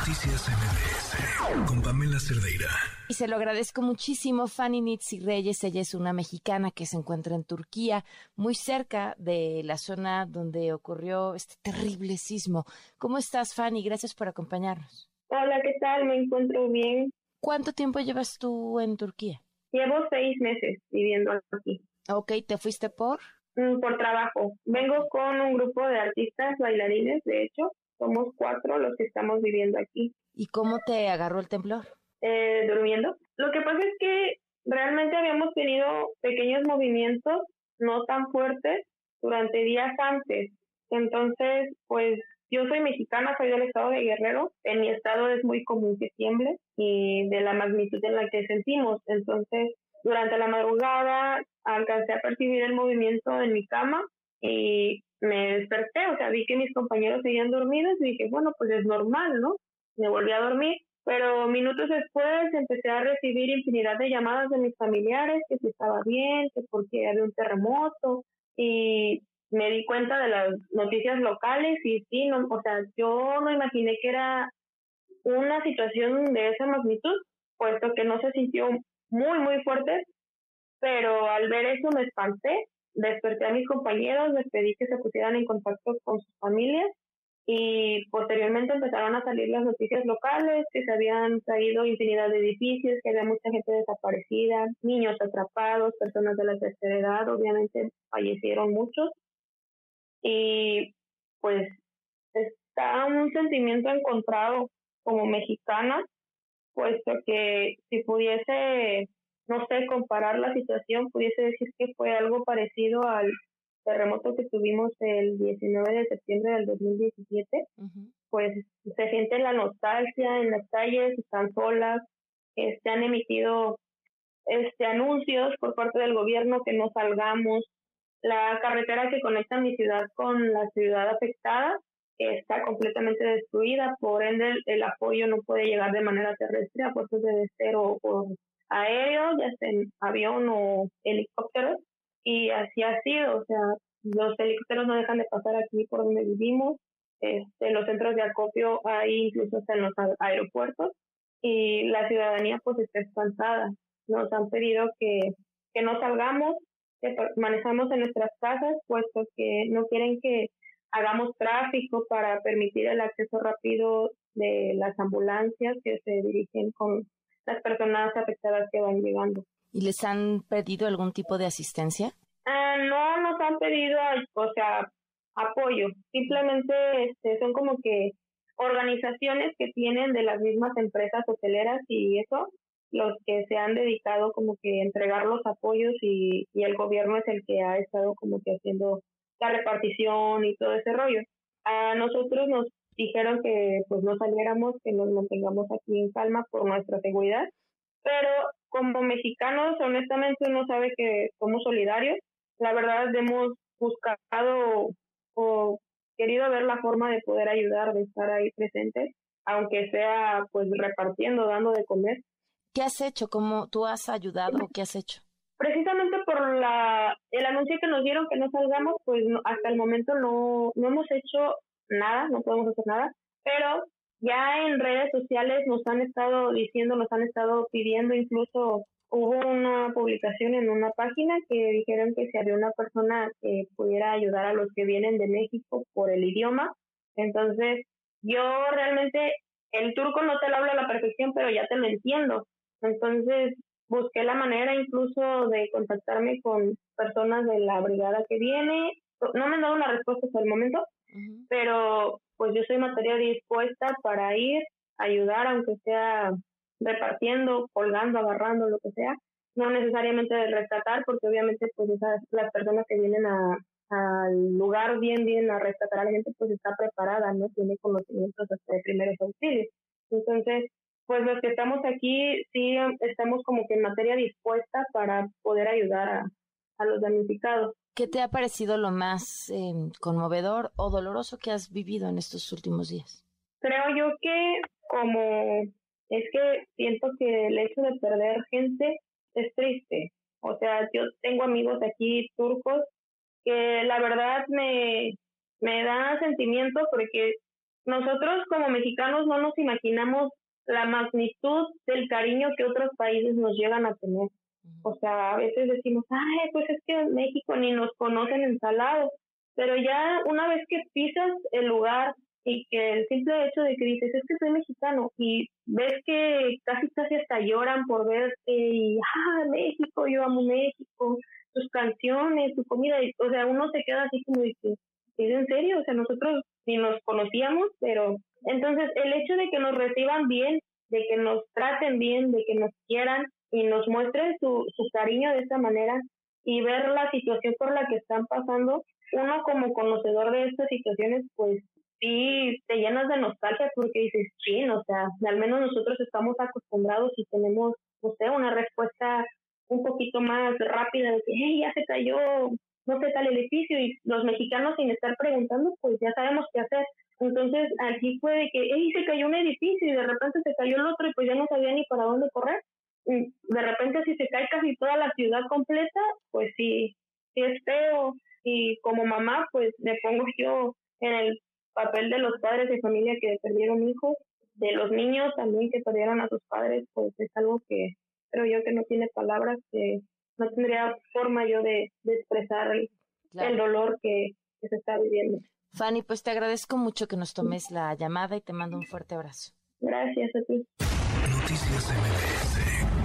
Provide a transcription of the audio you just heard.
Noticias MBS con Pamela Cerdeira. Y se lo agradezco muchísimo, Fanny Nitsi Reyes. Ella es una mexicana que se encuentra en Turquía, muy cerca de la zona donde ocurrió este terrible sismo. ¿Cómo estás, Fanny? Gracias por acompañarnos. Hola, ¿qué tal? Me encuentro bien. ¿Cuánto tiempo llevas tú en Turquía? Llevo seis meses viviendo aquí. Ok, ¿te fuiste por? Mm, por trabajo. Vengo con un grupo de artistas bailarines, de hecho, somos cuatro los que estamos viviendo aquí. ¿Y cómo te agarró el temblor? Eh, durmiendo. Lo que pasa es que realmente habíamos tenido pequeños movimientos, no tan fuertes, durante días antes. Entonces, pues yo soy mexicana, soy del estado de Guerrero. En mi estado es muy común que tiemble y de la magnitud en la que sentimos. Entonces, durante la madrugada alcancé a percibir el movimiento en mi cama y me desperté, o sea, vi que mis compañeros seguían dormidos y dije, bueno, pues es normal, ¿no? Me volví a dormir, pero minutos después empecé a recibir infinidad de llamadas de mis familiares, que si estaba bien, que porque había un terremoto, y me di cuenta de las noticias locales y sí, no, o sea, yo no imaginé que era una situación de esa magnitud, puesto que no se sintió muy, muy fuerte, pero al ver eso me espanté desperté a mis compañeros, les pedí que se pusieran en contacto con sus familias y posteriormente empezaron a salir las noticias locales, que se habían caído infinidad de edificios, que había mucha gente desaparecida, niños atrapados, personas de la tercera edad, obviamente fallecieron muchos. Y pues está un sentimiento encontrado como mexicana, puesto que si pudiese no sé, comparar la situación, pudiese decir que fue algo parecido al terremoto que tuvimos el 19 de septiembre del 2017, pues se siente la nostalgia en las calles, están solas, se este, han emitido este anuncios por parte del gobierno que no salgamos, la carretera que conecta mi ciudad con la ciudad afectada está completamente destruida, por ende el, apoyo no puede llegar de manera terrestre a puertos de deseo o aéreo, ya sea avión o helicóptero, y así ha sido, o sea, los helicópteros no dejan de pasar aquí por donde vivimos, este, los centros de acopio hay incluso hasta en los aeropuertos, y la ciudadanía pues está espantada. Nos han pedido que, que no salgamos, que permanezcamos en nuestras casas, puesto que no quieren que hagamos tráfico para permitir el acceso rápido de las ambulancias que se dirigen con las personas afectadas que van llegando. ¿Y les han pedido algún tipo de asistencia? Ah, no nos han pedido, o sea, apoyo. Simplemente este, son como que organizaciones que tienen de las mismas empresas hoteleras y eso, los que se han dedicado como que a entregar los apoyos y, y el gobierno es el que ha estado como que haciendo la repartición y todo ese rollo. A nosotros nos dijeron que pues no saliéramos, que nos mantengamos aquí en calma por nuestra seguridad, pero como mexicanos honestamente uno sabe que somos solidarios, la verdad hemos buscado o querido ver la forma de poder ayudar, de estar ahí presentes, aunque sea pues repartiendo, dando de comer. ¿Qué has hecho? ¿Cómo tú has ayudado qué has hecho? Precisamente por la el anuncio que nos dieron que no salgamos, pues hasta el momento no, no hemos hecho nada, no podemos hacer nada, pero ya en redes sociales nos han estado diciendo, nos han estado pidiendo, incluso hubo una publicación en una página que dijeron que si había una persona que pudiera ayudar a los que vienen de México por el idioma, entonces yo realmente el turco no te lo hablo a la perfección, pero ya te lo entiendo. Entonces busqué la manera incluso de contactarme con personas de la brigada que viene. No me han dado una respuesta hasta el momento, pero pues yo soy materia dispuesta para ir, ayudar, aunque sea repartiendo, colgando, agarrando, lo que sea, no necesariamente de rescatar, porque obviamente pues esas, las personas que vienen a, al lugar bien, bien a rescatar a la gente, pues está preparada, ¿no? Tiene conocimientos hasta de primeros auxilios. Entonces, pues los que estamos aquí sí estamos como que en materia dispuesta para poder ayudar a, a los damnificados. ¿Qué te ha parecido lo más em, conmovedor o doloroso que has vivido en estos últimos días? Creo yo que como es que siento que el hecho de perder gente es triste. O sea, yo tengo amigos aquí turcos que la verdad me, me da sentimiento porque nosotros como mexicanos no nos imaginamos la magnitud del cariño que otros países nos llegan a tener. O sea, a veces decimos, ay, pues es que en México ni nos conocen ensalados, pero ya una vez que pisas el lugar y que el simple hecho de que dices, es que soy mexicano, y ves que casi casi hasta lloran por verte, y, ah, México, yo amo México, tus canciones, tu comida, o sea, uno se queda así como dice, ¿es en serio? O sea, nosotros ni nos conocíamos, pero entonces el hecho de que nos reciban bien, de que nos traten bien, de que nos quieran y nos muestren su, su cariño de esa manera y ver la situación por la que están pasando, uno como conocedor de estas situaciones, pues sí te llenas de nostalgia porque dices, sí, o sea, al menos nosotros estamos acostumbrados y tenemos, no sé, una respuesta un poquito más rápida de que, hey, ya se cayó, no sé, tal edificio y los mexicanos sin estar preguntando, pues ya sabemos qué hacer. Entonces, aquí fue de que, hey, se cayó un edificio y de repente se cayó el otro y pues ya no sabía ni para dónde correr. De repente si se cae casi toda la ciudad completa, pues sí, sí es feo. Y como mamá, pues me pongo yo en el papel de los padres de familia que perdieron hijos, de los niños también que perdieron a sus padres, pues es algo que creo yo que no tiene palabras, que no tendría forma yo de, expresar el, dolor que, se está viviendo. Fanny, pues te agradezco mucho que nos tomes la llamada y te mando un fuerte abrazo. Gracias a ti. Noticias MBS